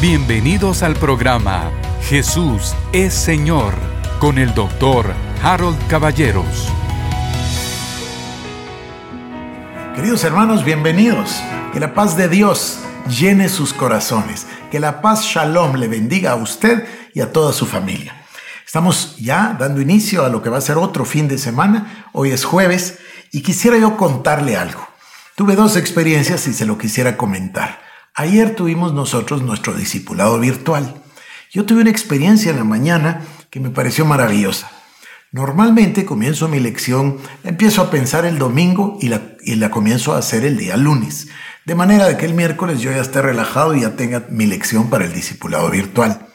Bienvenidos al programa Jesús es Señor con el doctor Harold Caballeros. Queridos hermanos, bienvenidos. Que la paz de Dios llene sus corazones. Que la paz Shalom le bendiga a usted y a toda su familia. Estamos ya dando inicio a lo que va a ser otro fin de semana. Hoy es jueves y quisiera yo contarle algo. Tuve dos experiencias y se lo quisiera comentar. Ayer tuvimos nosotros nuestro discipulado virtual. Yo tuve una experiencia en la mañana que me pareció maravillosa. Normalmente comienzo mi lección, la empiezo a pensar el domingo y la, y la comienzo a hacer el día lunes. De manera de que el miércoles yo ya esté relajado y ya tenga mi lección para el discipulado virtual.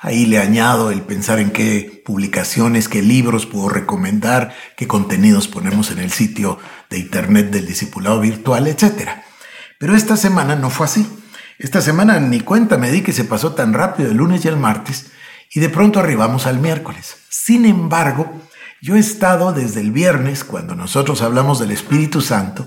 Ahí le añado el pensar en qué publicaciones, qué libros puedo recomendar, qué contenidos ponemos en el sitio de internet del discipulado virtual, etc. Pero esta semana no fue así. Esta semana ni cuenta me di que se pasó tan rápido el lunes y el martes y de pronto arribamos al miércoles. Sin embargo, yo he estado desde el viernes, cuando nosotros hablamos del Espíritu Santo,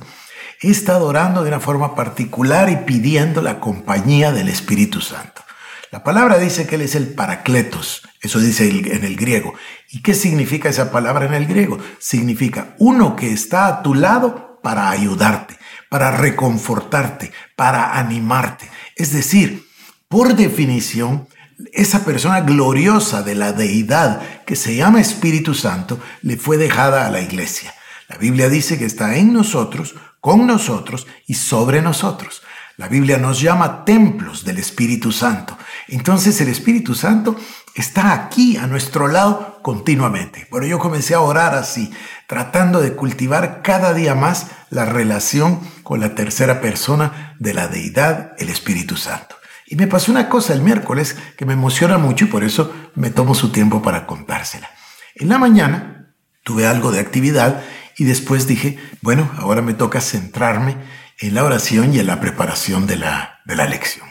he estado orando de una forma particular y pidiendo la compañía del Espíritu Santo. La palabra dice que Él es el Paracletos, eso dice en el griego. ¿Y qué significa esa palabra en el griego? Significa uno que está a tu lado para ayudarte, para reconfortarte, para animarte. Es decir, por definición, esa persona gloriosa de la deidad que se llama Espíritu Santo le fue dejada a la iglesia. La Biblia dice que está en nosotros, con nosotros y sobre nosotros. La Biblia nos llama templos del Espíritu Santo. Entonces el Espíritu Santo está aquí a nuestro lado continuamente. Bueno, yo comencé a orar así, tratando de cultivar cada día más la relación con la tercera persona de la deidad, el Espíritu Santo. Y me pasó una cosa el miércoles que me emociona mucho y por eso me tomo su tiempo para contársela. En la mañana tuve algo de actividad y después dije, bueno, ahora me toca centrarme en la oración y en la preparación de la, de la lección.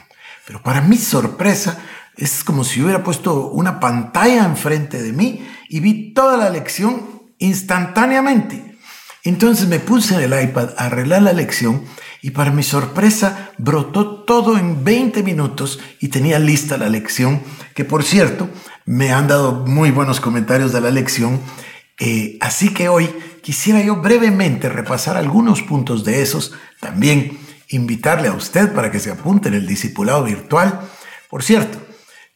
Pero para mi sorpresa, es como si hubiera puesto una pantalla enfrente de mí y vi toda la lección instantáneamente. Entonces me puse en el iPad a arreglar la lección y para mi sorpresa brotó todo en 20 minutos y tenía lista la lección, que por cierto me han dado muy buenos comentarios de la lección. Eh, así que hoy quisiera yo brevemente repasar algunos puntos de esos, también invitarle a usted para que se apunte en el discipulado virtual. Por cierto,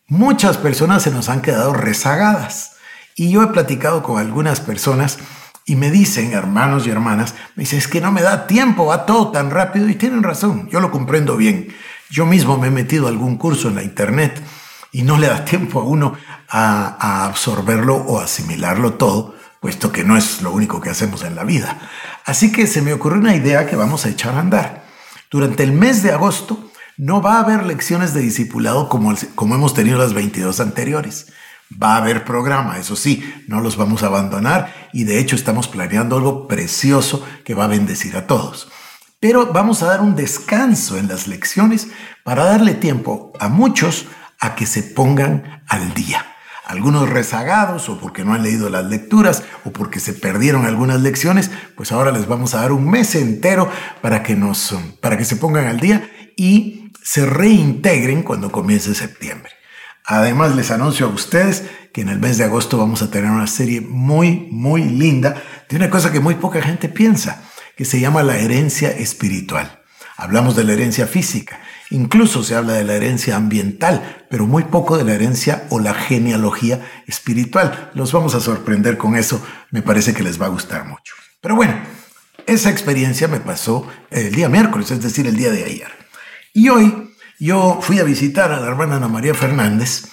muchas personas se nos han quedado rezagadas y yo he platicado con algunas personas y me dicen, hermanos y hermanas, me dicen, es que no me da tiempo, va todo tan rápido y tienen razón, yo lo comprendo bien. Yo mismo me he metido algún curso en la internet y no le da tiempo a uno a, a absorberlo o asimilarlo todo, puesto que no es lo único que hacemos en la vida. Así que se me ocurrió una idea que vamos a echar a andar. Durante el mes de agosto no va a haber lecciones de discipulado como, como hemos tenido las 22 anteriores. Va a haber programa, eso sí, no los vamos a abandonar y de hecho estamos planeando algo precioso que va a bendecir a todos. Pero vamos a dar un descanso en las lecciones para darle tiempo a muchos a que se pongan al día. Algunos rezagados o porque no han leído las lecturas o porque se perdieron algunas lecciones, pues ahora les vamos a dar un mes entero para que nos para que se pongan al día y se reintegren cuando comience septiembre. Además, les anuncio a ustedes que en el mes de agosto vamos a tener una serie muy, muy linda de una cosa que muy poca gente piensa, que se llama la herencia espiritual. Hablamos de la herencia física, incluso se habla de la herencia ambiental, pero muy poco de la herencia o la genealogía espiritual. Los vamos a sorprender con eso, me parece que les va a gustar mucho. Pero bueno, esa experiencia me pasó el día miércoles, es decir, el día de ayer. Y hoy yo fui a visitar a la hermana Ana María Fernández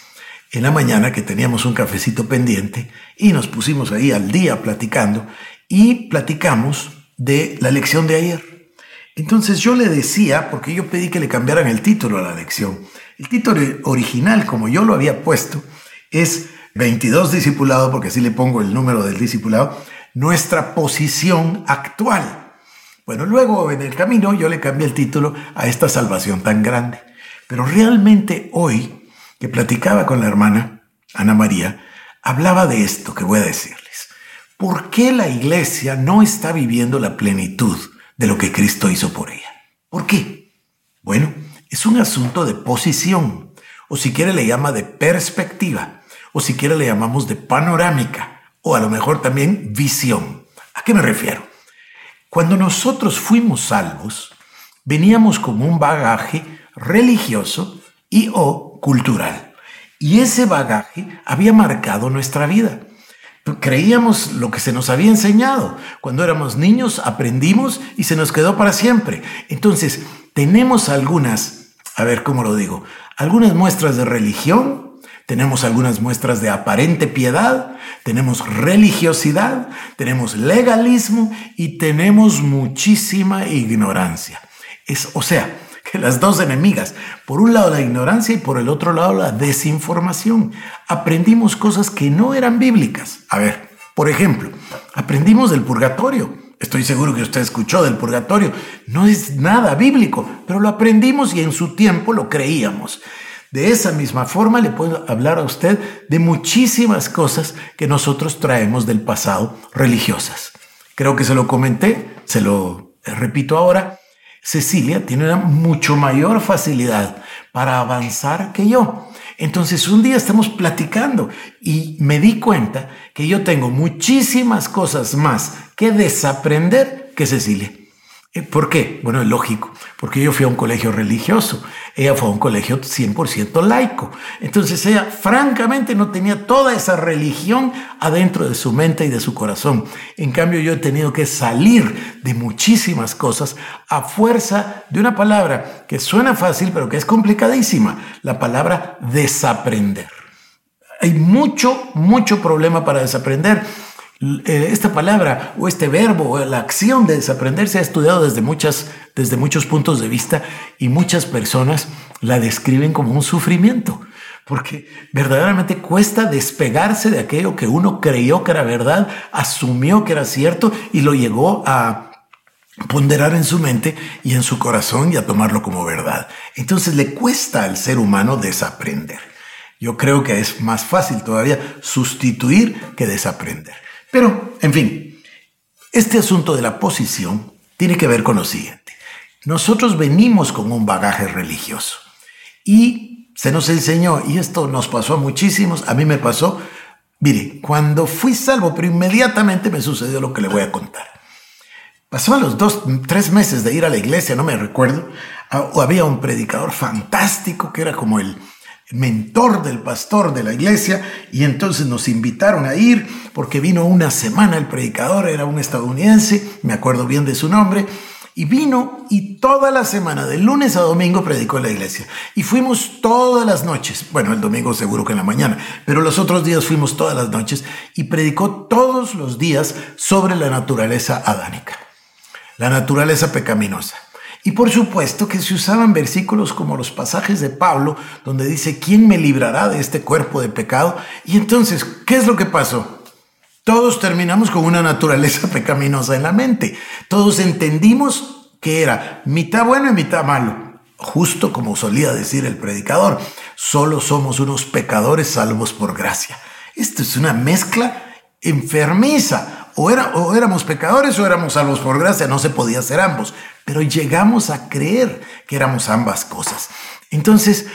en la mañana que teníamos un cafecito pendiente y nos pusimos ahí al día platicando y platicamos de la lección de ayer. Entonces yo le decía, porque yo pedí que le cambiaran el título a la lección, el título original, como yo lo había puesto, es 22 discipulado, porque así le pongo el número del discipulado, nuestra posición actual. Bueno, luego en el camino yo le cambié el título a esta salvación tan grande. Pero realmente hoy, que platicaba con la hermana Ana María, hablaba de esto que voy a decirles. ¿Por qué la iglesia no está viviendo la plenitud de lo que Cristo hizo por ella? ¿Por qué? Bueno, es un asunto de posición. o si quiere le llama de perspectiva, o si quiere le llamamos de panorámica, o a lo mejor también visión. ¿A qué me refiero? Cuando nosotros fuimos salvos, veníamos con un bagaje religioso y o cultural. Y ese bagaje había marcado nuestra vida. Creíamos lo que se nos había enseñado. Cuando éramos niños aprendimos y se nos quedó para siempre. Entonces, tenemos algunas, a ver cómo lo digo, algunas muestras de religión, tenemos algunas muestras de aparente piedad, tenemos religiosidad, tenemos legalismo y tenemos muchísima ignorancia. Es, o sea, que las dos enemigas, por un lado la ignorancia y por el otro lado la desinformación. Aprendimos cosas que no eran bíblicas. A ver, por ejemplo, aprendimos del purgatorio. Estoy seguro que usted escuchó del purgatorio. No es nada bíblico, pero lo aprendimos y en su tiempo lo creíamos. De esa misma forma le puedo hablar a usted de muchísimas cosas que nosotros traemos del pasado religiosas. Creo que se lo comenté, se lo repito ahora. Cecilia tiene una mucho mayor facilidad para avanzar que yo. Entonces un día estamos platicando y me di cuenta que yo tengo muchísimas cosas más que desaprender que Cecilia. Eh, ¿Por qué? Bueno, es lógico, porque yo fui a un colegio religioso, ella fue a un colegio 100% laico. Entonces ella francamente no tenía toda esa religión adentro de su mente y de su corazón. En cambio yo he tenido que salir de muchísimas cosas a fuerza de una palabra que suena fácil pero que es complicadísima, la palabra desaprender. Hay mucho, mucho problema para desaprender esta palabra o este verbo o la acción de desaprender se ha estudiado desde, muchas, desde muchos puntos de vista y muchas personas la describen como un sufrimiento, porque verdaderamente cuesta despegarse de aquello que uno creyó que era verdad, asumió que era cierto y lo llegó a ponderar en su mente y en su corazón y a tomarlo como verdad. Entonces le cuesta al ser humano desaprender. Yo creo que es más fácil todavía sustituir que desaprender. Pero, en fin, este asunto de la posición tiene que ver con lo siguiente. Nosotros venimos con un bagaje religioso y se nos enseñó, y esto nos pasó a muchísimos, a mí me pasó, mire, cuando fui salvo, pero inmediatamente me sucedió lo que le voy a contar. Pasó los dos, tres meses de ir a la iglesia, no me recuerdo, había un predicador fantástico que era como el, mentor del pastor de la iglesia y entonces nos invitaron a ir porque vino una semana el predicador, era un estadounidense, me acuerdo bien de su nombre, y vino y toda la semana, de lunes a domingo, predicó en la iglesia. Y fuimos todas las noches, bueno, el domingo seguro que en la mañana, pero los otros días fuimos todas las noches y predicó todos los días sobre la naturaleza adánica, la naturaleza pecaminosa. Y por supuesto que se usaban versículos como los pasajes de Pablo, donde dice, ¿quién me librará de este cuerpo de pecado? Y entonces, ¿qué es lo que pasó? Todos terminamos con una naturaleza pecaminosa en la mente. Todos entendimos que era mitad bueno y mitad malo. Justo como solía decir el predicador, solo somos unos pecadores salvos por gracia. Esto es una mezcla enfermiza. O, era, o éramos pecadores o éramos salvos por gracia, no se podía ser ambos, pero llegamos a creer que éramos ambas cosas. Entonces,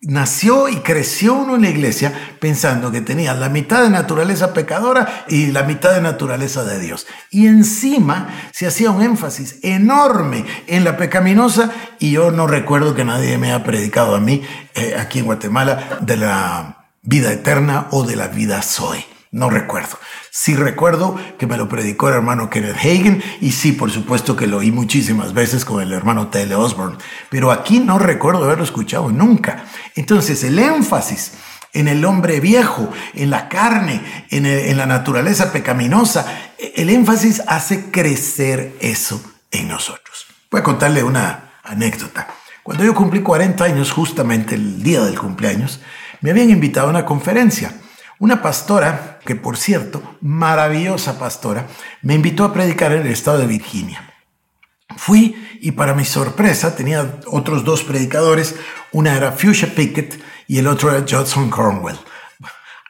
nació y creció uno en la iglesia pensando que tenía la mitad de naturaleza pecadora y la mitad de naturaleza de Dios. Y encima se hacía un énfasis enorme en la pecaminosa y yo no recuerdo que nadie me haya predicado a mí eh, aquí en Guatemala de la vida eterna o de la vida Zoe. No recuerdo. Sí recuerdo que me lo predicó el hermano Kenneth Hagen y sí, por supuesto que lo oí muchísimas veces con el hermano T.L. Osborne, pero aquí no recuerdo haberlo escuchado nunca. Entonces el énfasis en el hombre viejo, en la carne, en, en la naturaleza pecaminosa, el énfasis hace crecer eso en nosotros. Voy a contarle una anécdota. Cuando yo cumplí 40 años, justamente el día del cumpleaños, me habían invitado a una conferencia una pastora, que por cierto, maravillosa pastora, me invitó a predicar en el estado de Virginia. Fui y para mi sorpresa tenía otros dos predicadores, una era Fuchsia Pickett y el otro era Judson Cornwell.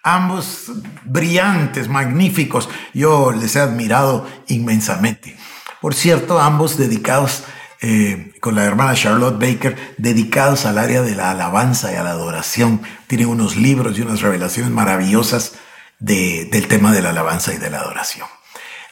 Ambos brillantes, magníficos, yo les he admirado inmensamente. Por cierto, ambos dedicados eh, con la hermana Charlotte Baker dedicados al área de la alabanza y a la adoración. Tienen unos libros y unas revelaciones maravillosas del tema de la alabanza y de la adoración.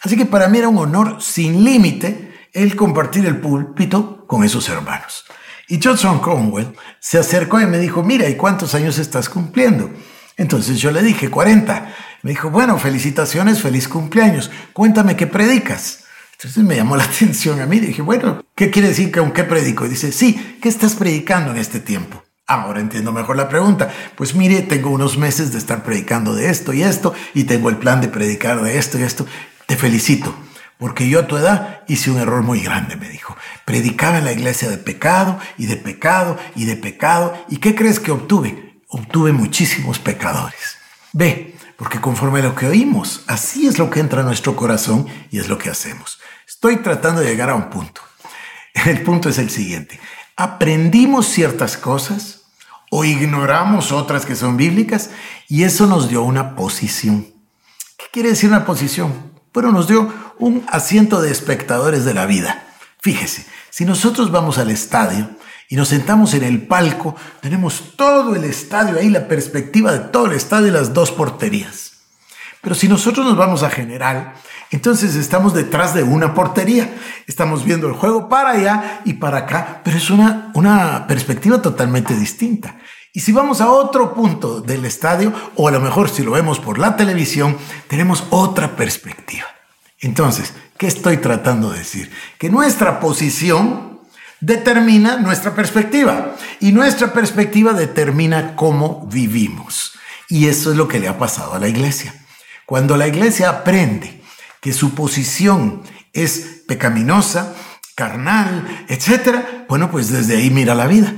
Así que para mí era un honor sin límite el compartir el púlpito con esos hermanos. Y Johnson Cromwell se acercó y me dijo, mira, ¿y cuántos años estás cumpliendo? Entonces yo le dije, 40. Me dijo, bueno, felicitaciones, feliz cumpleaños. Cuéntame qué predicas. Entonces me llamó la atención a mí. Dije, bueno, ¿qué quiere decir que aunque predico? Y dice, sí, ¿qué estás predicando en este tiempo? Ahora entiendo mejor la pregunta. Pues mire, tengo unos meses de estar predicando de esto y esto, y tengo el plan de predicar de esto y esto. Te felicito, porque yo a tu edad hice un error muy grande, me dijo. Predicaba en la iglesia de pecado y de pecado y de pecado. ¿Y qué crees que obtuve? Obtuve muchísimos pecadores. Ve, porque conforme a lo que oímos, así es lo que entra a nuestro corazón y es lo que hacemos. Estoy tratando de llegar a un punto. El punto es el siguiente. Aprendimos ciertas cosas o ignoramos otras que son bíblicas y eso nos dio una posición. ¿Qué quiere decir una posición? Bueno, nos dio un asiento de espectadores de la vida. Fíjese, si nosotros vamos al estadio y nos sentamos en el palco, tenemos todo el estadio ahí, la perspectiva de todo el estadio y las dos porterías. Pero si nosotros nos vamos a general, entonces estamos detrás de una portería. Estamos viendo el juego para allá y para acá, pero es una, una perspectiva totalmente distinta. Y si vamos a otro punto del estadio, o a lo mejor si lo vemos por la televisión, tenemos otra perspectiva. Entonces, ¿qué estoy tratando de decir? Que nuestra posición determina nuestra perspectiva y nuestra perspectiva determina cómo vivimos. Y eso es lo que le ha pasado a la iglesia. Cuando la iglesia aprende que su posición es pecaminosa, carnal, etc., bueno, pues desde ahí mira la vida.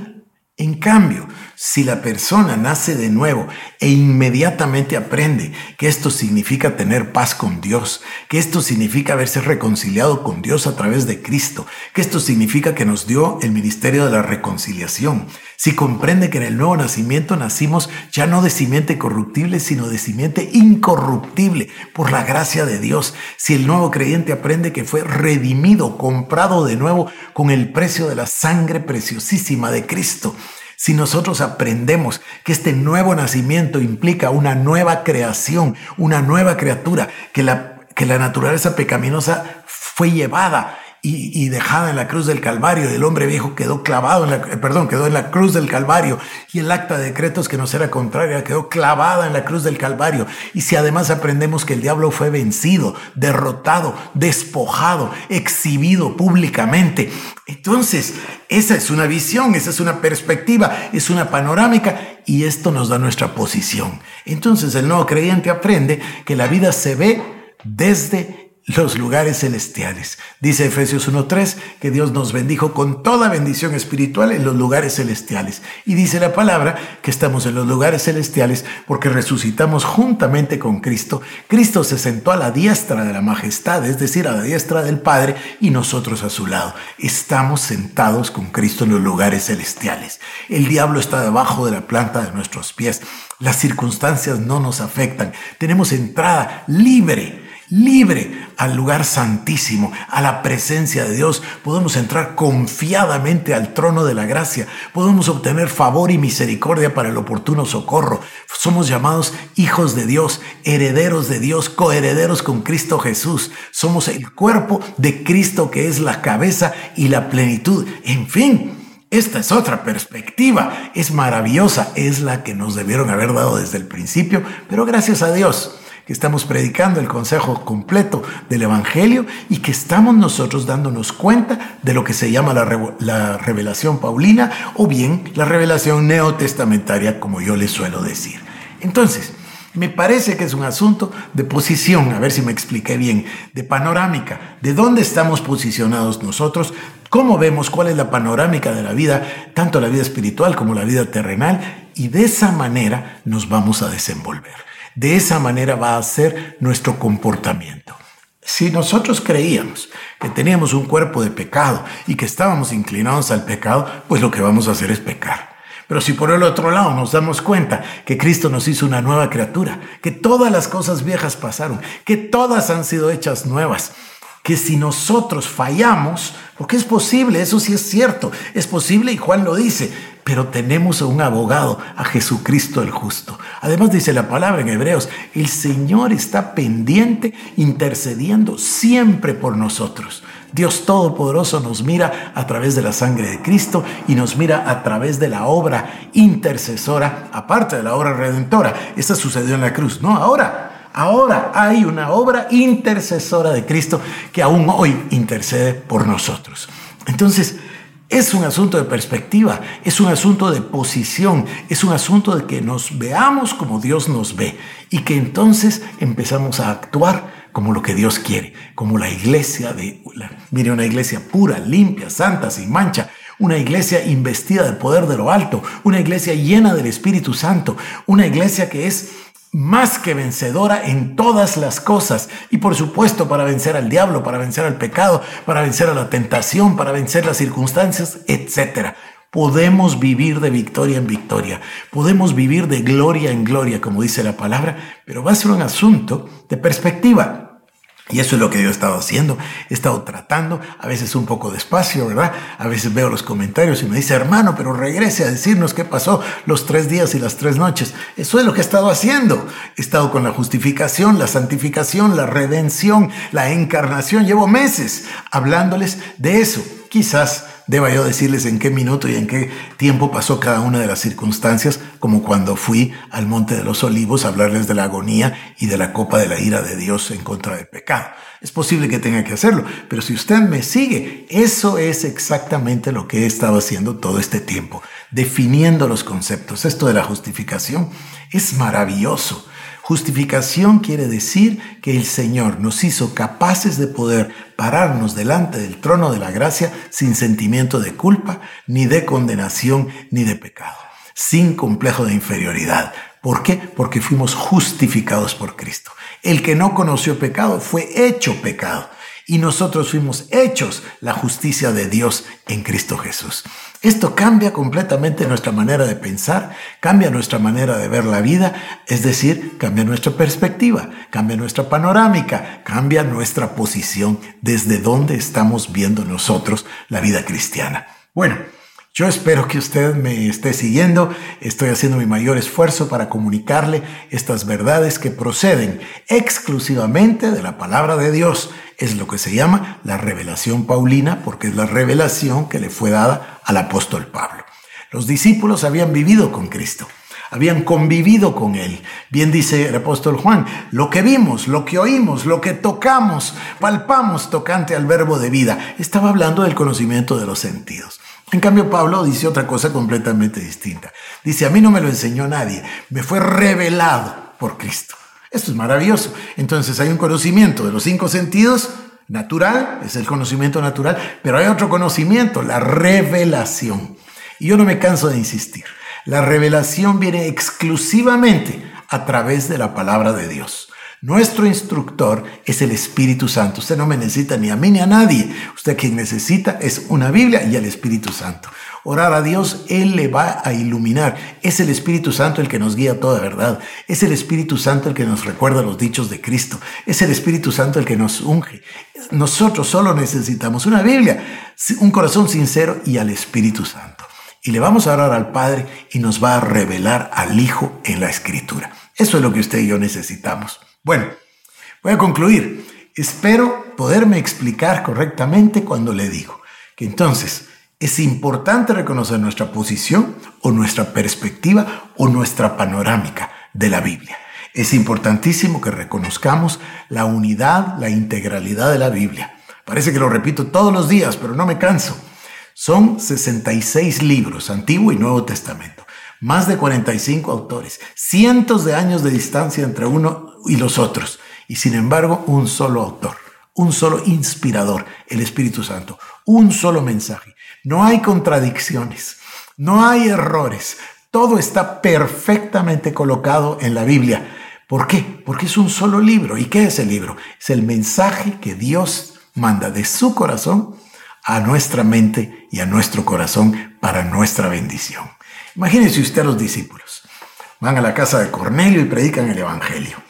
En cambio, si la persona nace de nuevo e inmediatamente aprende que esto significa tener paz con Dios, que esto significa haberse reconciliado con Dios a través de Cristo, que esto significa que nos dio el ministerio de la reconciliación, si comprende que en el nuevo nacimiento nacimos ya no de simiente corruptible, sino de simiente incorruptible por la gracia de Dios, si el nuevo creyente aprende que fue redimido, comprado de nuevo con el precio de la sangre preciosísima de Cristo, si nosotros aprendemos que este nuevo nacimiento implica una nueva creación, una nueva criatura, que la, que la naturaleza pecaminosa fue llevada y, dejada en la cruz del Calvario. El hombre viejo quedó clavado, en la, eh, perdón, quedó en la cruz del Calvario. Y el acta de decretos que nos era contraria quedó clavada en la cruz del Calvario. Y si además aprendemos que el diablo fue vencido, derrotado, despojado, exhibido públicamente, entonces esa es una visión, esa es una perspectiva, es una panorámica y esto nos da nuestra posición. Entonces el nuevo creyente aprende que la vida se ve desde los lugares celestiales. Dice Efesios 1.3 que Dios nos bendijo con toda bendición espiritual en los lugares celestiales. Y dice la palabra que estamos en los lugares celestiales porque resucitamos juntamente con Cristo. Cristo se sentó a la diestra de la majestad, es decir, a la diestra del Padre y nosotros a su lado. Estamos sentados con Cristo en los lugares celestiales. El diablo está debajo de la planta de nuestros pies. Las circunstancias no nos afectan. Tenemos entrada libre libre al lugar santísimo, a la presencia de Dios. Podemos entrar confiadamente al trono de la gracia. Podemos obtener favor y misericordia para el oportuno socorro. Somos llamados hijos de Dios, herederos de Dios, coherederos con Cristo Jesús. Somos el cuerpo de Cristo que es la cabeza y la plenitud. En fin, esta es otra perspectiva. Es maravillosa. Es la que nos debieron haber dado desde el principio, pero gracias a Dios que estamos predicando el consejo completo del Evangelio y que estamos nosotros dándonos cuenta de lo que se llama la, revelación paulina o bien la revelación neotestamentaria, como yo les suelo decir. Entonces, me parece que es un asunto de posición, a ver si me expliqué bien, de panorámica, de dónde estamos posicionados nosotros, cómo vemos cuál es la panorámica de la vida, tanto la vida espiritual como la vida terrenal, y de esa manera nos vamos a desenvolver. De esa manera va a ser nuestro comportamiento. Si nosotros creíamos que teníamos un cuerpo de pecado y que estábamos inclinados al pecado, pues lo que vamos a hacer es pecar. Pero si por el otro lado nos damos cuenta que Cristo nos hizo una nueva criatura, que todas las cosas viejas pasaron, que todas han sido hechas nuevas, que si nosotros fallamos, Porque es posible, eso sí es cierto, es posible y Juan lo dice, pero tenemos a un abogado, a Jesucristo el justo. Además dice la palabra en Hebreos, el Señor está pendiente, intercediendo siempre por nosotros. Dios Todopoderoso nos mira a través de la sangre de Cristo y nos mira a través de la obra intercesora, aparte de la obra redentora. Esta sucedió en la cruz, no ahora. Ahora hay una obra intercesora de Cristo que aún hoy intercede por nosotros. Entonces, es un asunto de perspectiva, es un asunto de posición, es un asunto de que nos veamos como Dios nos ve y que entonces empezamos a actuar como lo que Dios quiere, como la iglesia de, mire, una iglesia pura, limpia, santa, sin mancha, una iglesia investida del poder de lo alto, una iglesia llena del Espíritu Santo, una iglesia que es más que vencedora en todas las cosas. Y por supuesto para vencer al diablo, para vencer al pecado, para vencer a la tentación, para vencer las circunstancias, etc. Podemos vivir de victoria en victoria, podemos vivir de gloria en gloria, como dice la palabra, pero va a ser un asunto de perspectiva. Y eso es lo que yo he estado haciendo, he estado tratando, a veces un poco despacio, ¿verdad? A veces veo los comentarios y me dice, hermano, pero regrese a decirnos qué pasó los tres días y las tres noches. Eso es lo que he estado haciendo. He estado con la justificación, la santificación, la redención, la encarnación. Llevo meses hablándoles de eso. Quizás deba yo decirles en qué minuto y en qué tiempo pasó cada una de las circunstancias, como cuando fui al Monte de los Olivos a hablarles de la agonía y de la copa de la ira de Dios en contra del pecado. Es posible que tenga que hacerlo, pero si usted me sigue, eso es exactamente lo que he estado haciendo todo este tiempo, definiendo los conceptos. Esto de la justificación es maravilloso. Justificación quiere decir que el Señor nos hizo capaces de poder pararnos delante del trono de la gracia sin sentimiento de culpa, ni de condenación, ni de pecado, sin complejo de inferioridad. ¿Por qué? Porque fuimos justificados por Cristo. El que no conoció pecado fue hecho pecado y nosotros fuimos hechos la justicia de Dios en Cristo Jesús. Esto cambia completamente nuestra manera de pensar, cambia nuestra manera de ver la vida, es decir, cambia nuestra perspectiva, cambia nuestra panorámica, cambia nuestra posición desde donde estamos viendo nosotros la vida cristiana. Bueno, yo espero que usted me esté siguiendo. Estoy haciendo mi mayor esfuerzo para comunicarle estas verdades que proceden exclusivamente de la palabra de Dios. Es lo que se llama la revelación paulina porque es la revelación que le fue dada al apóstol Pablo. Los discípulos habían vivido con Cristo habían convivido con Él. Bien dice el apóstol Juan, lo que vimos, lo que oímos, lo que tocamos, palpamos tocante al verbo de vida. Estaba hablando del conocimiento de los sentidos. En cambio, Pablo dice otra cosa completamente distinta. Dice, a mí no me lo enseñó nadie, me fue revelado por Cristo. Esto es maravilloso. Entonces hay un conocimiento de los cinco sentidos natural, es el conocimiento natural, pero hay otro conocimiento, la revelación. Y yo no me canso de insistir. La revelación viene exclusivamente a través de la palabra de Dios. Nuestro instructor es el Espíritu Santo. Usted no me necesita ni a mí ni a nadie. Usted quien necesita es una Biblia y el Espíritu Santo. Orar a Dios, Él le va a iluminar. Es el Espíritu Santo el que nos guía a toda verdad. Es el Espíritu Santo el que nos recuerda los dichos de Cristo. Es el Espíritu Santo el que nos unge. Nosotros solo necesitamos una Biblia, un corazón sincero y al Espíritu Santo. Y le vamos a orar al Padre y nos va a revelar al Hijo en la Escritura. Eso es lo que usted y yo necesitamos. Bueno, voy a concluir. Espero poderme explicar correctamente cuando le digo que entonces es importante reconocer nuestra posición o nuestra perspectiva o nuestra panorámica de la Biblia. Es importantísimo que reconozcamos la unidad, la integralidad de la Biblia. Parece que lo repito todos los días, pero no me canso. Son 66 libros, Antiguo y Nuevo Testamento, más de 45 autores, cientos de años de distancia entre uno y los otros. Y sin embargo, un solo autor, un solo inspirador, el Espíritu Santo, un solo mensaje. No hay contradicciones, no hay errores, todo está perfectamente colocado en la Biblia. ¿Por qué? Porque es un solo libro. ¿Y qué es el libro? Es el mensaje que Dios manda de su corazón a nuestra mente y a nuestro corazón para nuestra bendición. Imagínense usted a los discípulos. Van a la casa de Cornelio y predican el Evangelio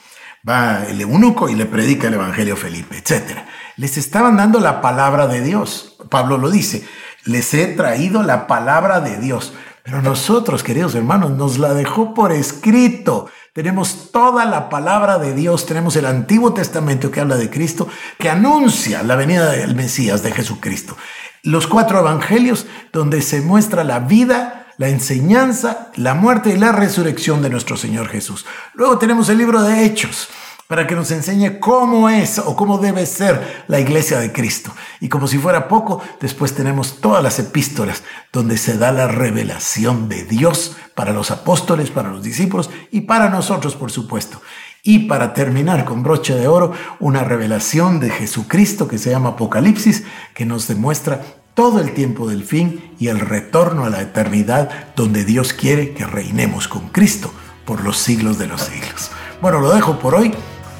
Va el eunuco y le predica el Evangelio a Felipe, etc. Les estaban dando la palabra de Dios. Pablo lo dice, les he traído la palabra de Dios. Pero nosotros, queridos hermanos, nos la dejó por escrito. Tenemos toda la palabra de Dios, tenemos el Antiguo Testamento que habla de Cristo, que anuncia la venida del Mesías, de Jesucristo. Los cuatro evangelios donde se muestra la vida, la enseñanza, la muerte y la resurrección de nuestro Señor Jesús. Luego tenemos el libro de Hechos, para que nos enseñe cómo es o cómo debe ser la iglesia de Cristo. Y como si fuera poco, después tenemos todas las epístolas donde se da la revelación de Dios para los apóstoles, para los discípulos y para nosotros, por supuesto. Y para terminar con broche de oro, una revelación de Jesucristo que se llama Apocalipsis, que nos demuestra todo el tiempo del fin y el retorno a la eternidad donde Dios quiere que reinemos con Cristo por los siglos de los siglos. Bueno, lo dejo por hoy.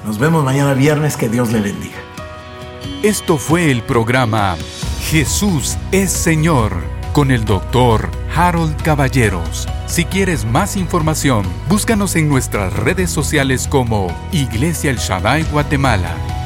Nos vemos mañana viernes. Que Dios le bendiga. Esto fue el programa Jesús es Señor con el doctor Harold Caballeros. Si quieres más información, búscanos en nuestras redes sociales como Iglesia El Shaddai Guatemala